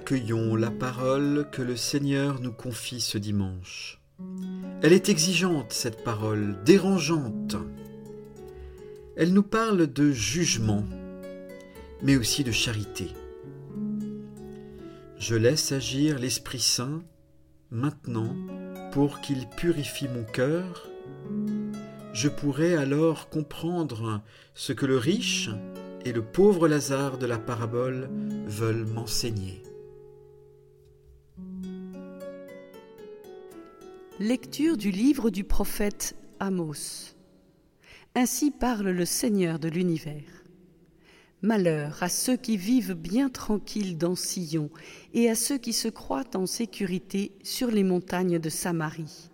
Accueillons la parole que le Seigneur nous confie ce dimanche. Elle est exigeante, cette parole, dérangeante. Elle nous parle de jugement, mais aussi de charité. Je laisse agir l'Esprit Saint maintenant pour qu'il purifie mon cœur. Je pourrai alors comprendre ce que le riche et le pauvre Lazare de la parabole veulent m'enseigner. Lecture du livre du prophète Amos. Ainsi parle le Seigneur de l'univers. Malheur à ceux qui vivent bien tranquilles dans Sion et à ceux qui se croient en sécurité sur les montagnes de Samarie.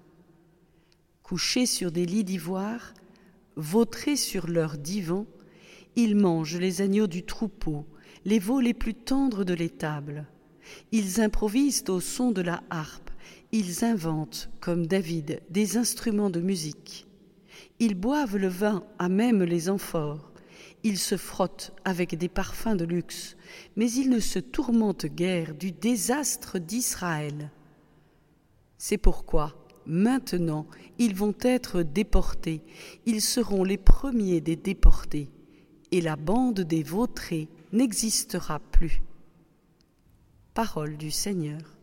Couchés sur des lits d'ivoire, vautrés sur leurs divans, ils mangent les agneaux du troupeau, les veaux les plus tendres de l'étable. Ils improvisent au son de la harpe, ils inventent, comme David, des instruments de musique. Ils boivent le vin à même les amphores. Ils se frottent avec des parfums de luxe, mais ils ne se tourmentent guère du désastre d'Israël. C'est pourquoi, maintenant, ils vont être déportés, ils seront les premiers des déportés, et la bande des vautrés n'existera plus. Parole du Seigneur.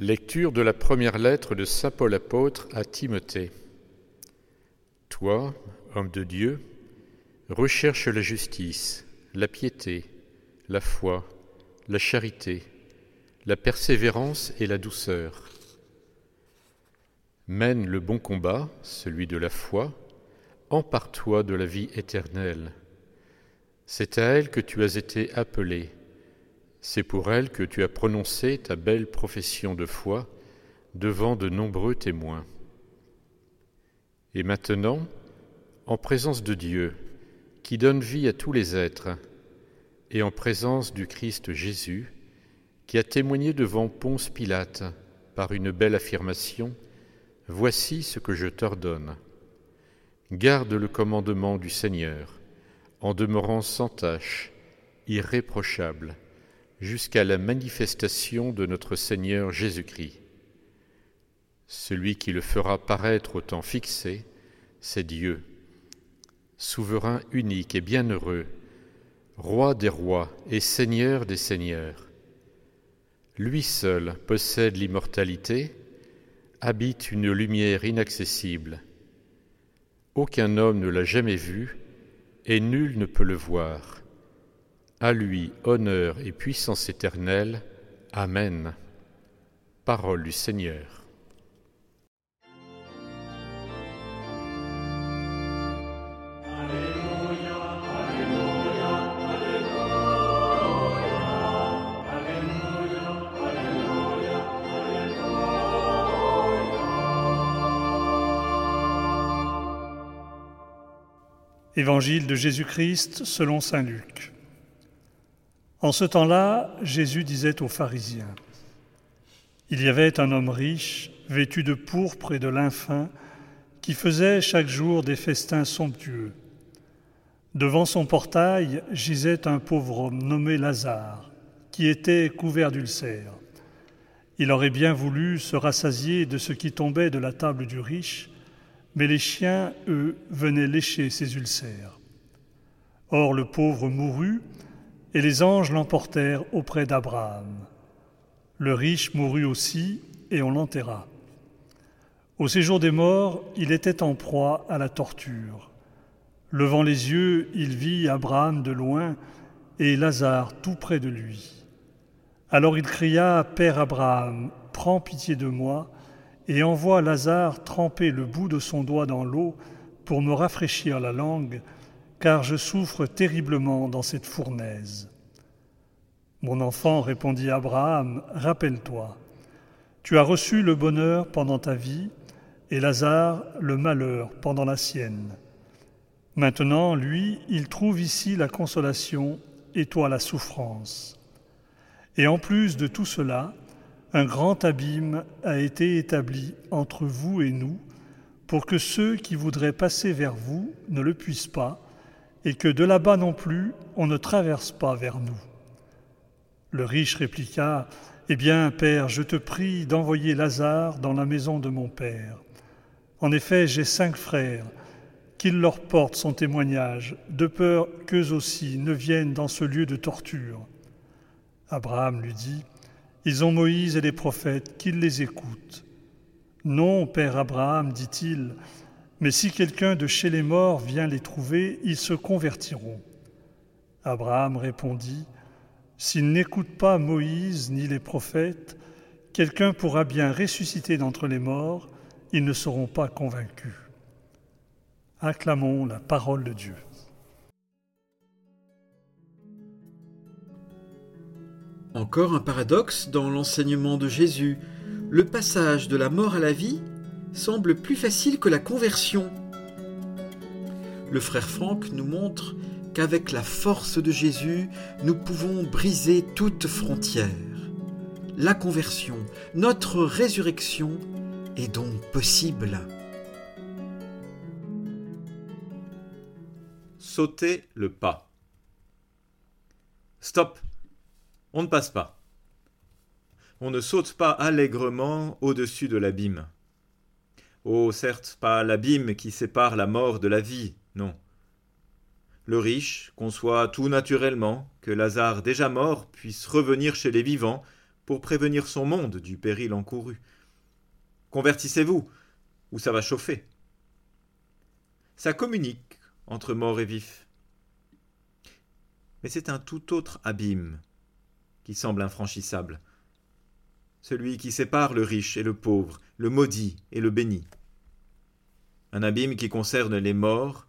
Lecture de la première lettre de Saint Paul apôtre à Timothée. Toi, homme de Dieu, recherche la justice, la piété, la foi, la charité, la persévérance et la douceur. Mène le bon combat, celui de la foi, empare-toi de la vie éternelle. C'est à elle que tu as été appelé c'est pour elle que tu as prononcé ta belle profession de foi devant de nombreux témoins. Et maintenant, en présence de Dieu, qui donne vie à tous les êtres, et en présence du Christ Jésus, qui a témoigné devant Ponce Pilate par une belle affirmation, Voici ce que je t'ordonne. Garde le commandement du Seigneur, en demeurant sans tache, irréprochable, jusqu'à la manifestation de notre Seigneur Jésus-Christ. Celui qui le fera paraître au temps fixé, c'est Dieu, souverain unique et bienheureux, roi des rois et seigneur des seigneurs. Lui seul possède l'immortalité, habite une lumière inaccessible. Aucun homme ne l'a jamais vu, et nul ne peut le voir. À lui honneur et puissance éternelle. Amen. Parole du Seigneur. Évangile de Jésus-Christ selon Saint Luc. En ce temps-là, Jésus disait aux pharisiens, Il y avait un homme riche, vêtu de pourpre et de lin fin, qui faisait chaque jour des festins somptueux. Devant son portail gisait un pauvre homme nommé Lazare, qui était couvert d'ulcères. Il aurait bien voulu se rassasier de ce qui tombait de la table du riche, mais les chiens, eux, venaient lécher ses ulcères. Or le pauvre mourut, et les anges l'emportèrent auprès d'Abraham. Le riche mourut aussi, et on l'enterra. Au séjour des morts, il était en proie à la torture. Levant les yeux, il vit Abraham de loin et Lazare tout près de lui. Alors il cria, Père Abraham, prends pitié de moi, et envoie Lazare tremper le bout de son doigt dans l'eau pour me rafraîchir la langue, car je souffre terriblement dans cette fournaise. Mon enfant, répondit Abraham, rappelle-toi, tu as reçu le bonheur pendant ta vie, et Lazare le malheur pendant la sienne. Maintenant, lui, il trouve ici la consolation, et toi la souffrance. Et en plus de tout cela, un grand abîme a été établi entre vous et nous, pour que ceux qui voudraient passer vers vous ne le puissent pas, et que de là-bas non plus on ne traverse pas vers nous. Le riche répliqua, Eh bien, Père, je te prie d'envoyer Lazare dans la maison de mon Père. En effet, j'ai cinq frères, qu'il leur porte son témoignage, de peur qu'eux aussi ne viennent dans ce lieu de torture. Abraham lui dit, ils ont Moïse et les prophètes, qu'ils les écoutent. Non, Père Abraham, dit-il, mais si quelqu'un de chez les morts vient les trouver, ils se convertiront. Abraham répondit, S'ils n'écoutent pas Moïse ni les prophètes, quelqu'un pourra bien ressusciter d'entre les morts, ils ne seront pas convaincus. Acclamons la parole de Dieu. Encore un paradoxe dans l'enseignement de Jésus. Le passage de la mort à la vie semble plus facile que la conversion. Le frère Franck nous montre qu'avec la force de Jésus, nous pouvons briser toute frontière. La conversion, notre résurrection est donc possible. Sauter le pas. Stop on ne passe pas. On ne saute pas allègrement au-dessus de l'abîme. Oh, certes, pas l'abîme qui sépare la mort de la vie, non. Le riche conçoit tout naturellement que Lazare déjà mort puisse revenir chez les vivants pour prévenir son monde du péril encouru. Convertissez-vous, ou ça va chauffer. Ça communique entre mort et vif. Mais c'est un tout autre abîme qui semble infranchissable. Celui qui sépare le riche et le pauvre, le maudit et le béni. Un abîme qui concerne les morts,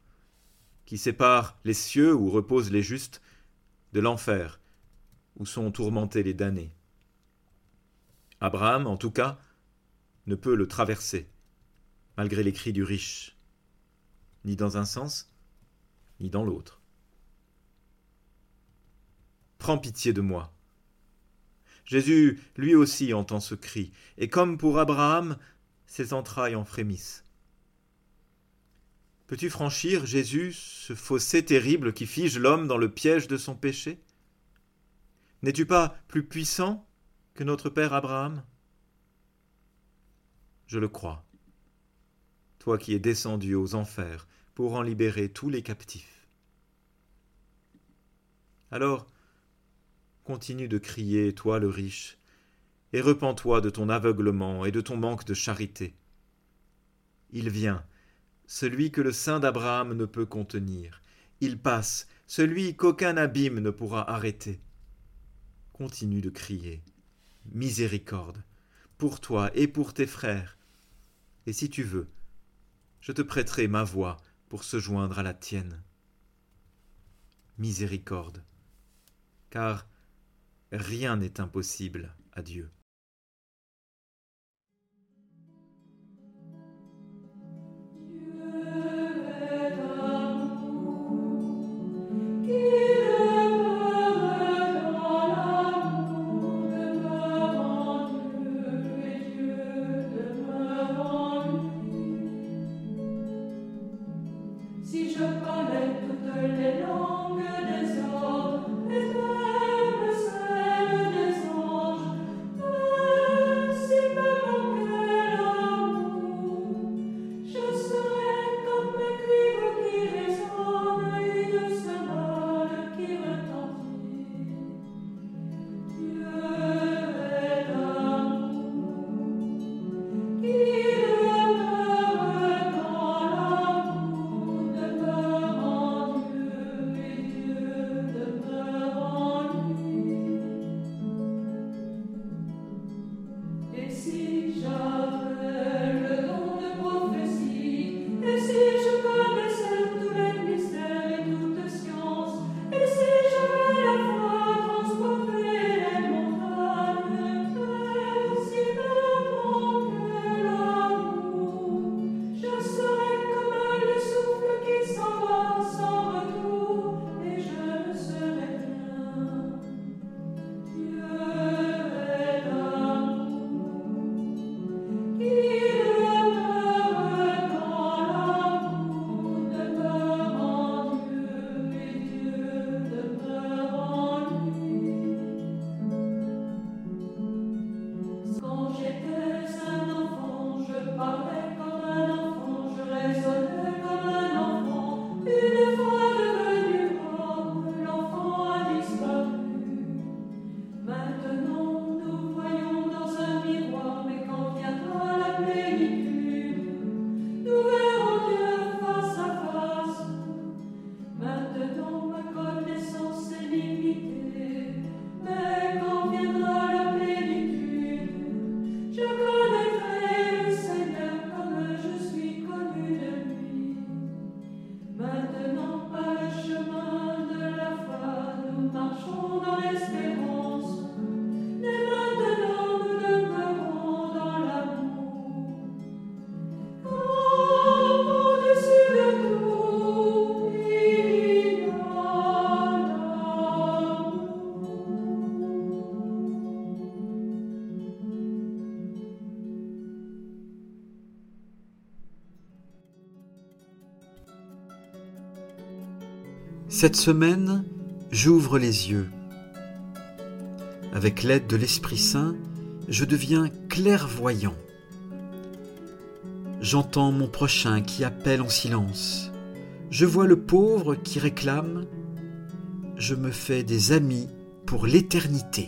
qui sépare les cieux où reposent les justes de l'enfer où sont tourmentés les damnés. Abraham, en tout cas, ne peut le traverser, malgré les cris du riche, ni dans un sens, ni dans l'autre. Prends pitié de moi, Jésus, lui aussi, entend ce cri, et comme pour Abraham, ses entrailles en frémissent. Peux-tu franchir, Jésus, ce fossé terrible qui fige l'homme dans le piège de son péché? N'es-tu pas plus puissant que notre Père Abraham? Je le crois, toi qui es descendu aux enfers pour en libérer tous les captifs. Alors, continue de crier, toi le riche, et repens-toi de ton aveuglement et de ton manque de charité. Il vient, celui que le sein d'Abraham ne peut contenir. Il passe, celui qu'aucun abîme ne pourra arrêter. Continue de crier. Miséricorde, pour toi et pour tes frères. Et si tu veux, je te prêterai ma voix pour se joindre à la tienne. Miséricorde, car rien n'est impossible à Dieu. Cette semaine, j'ouvre les yeux. Avec l'aide de l'Esprit Saint, je deviens clairvoyant. J'entends mon prochain qui appelle en silence. Je vois le pauvre qui réclame. Je me fais des amis pour l'éternité.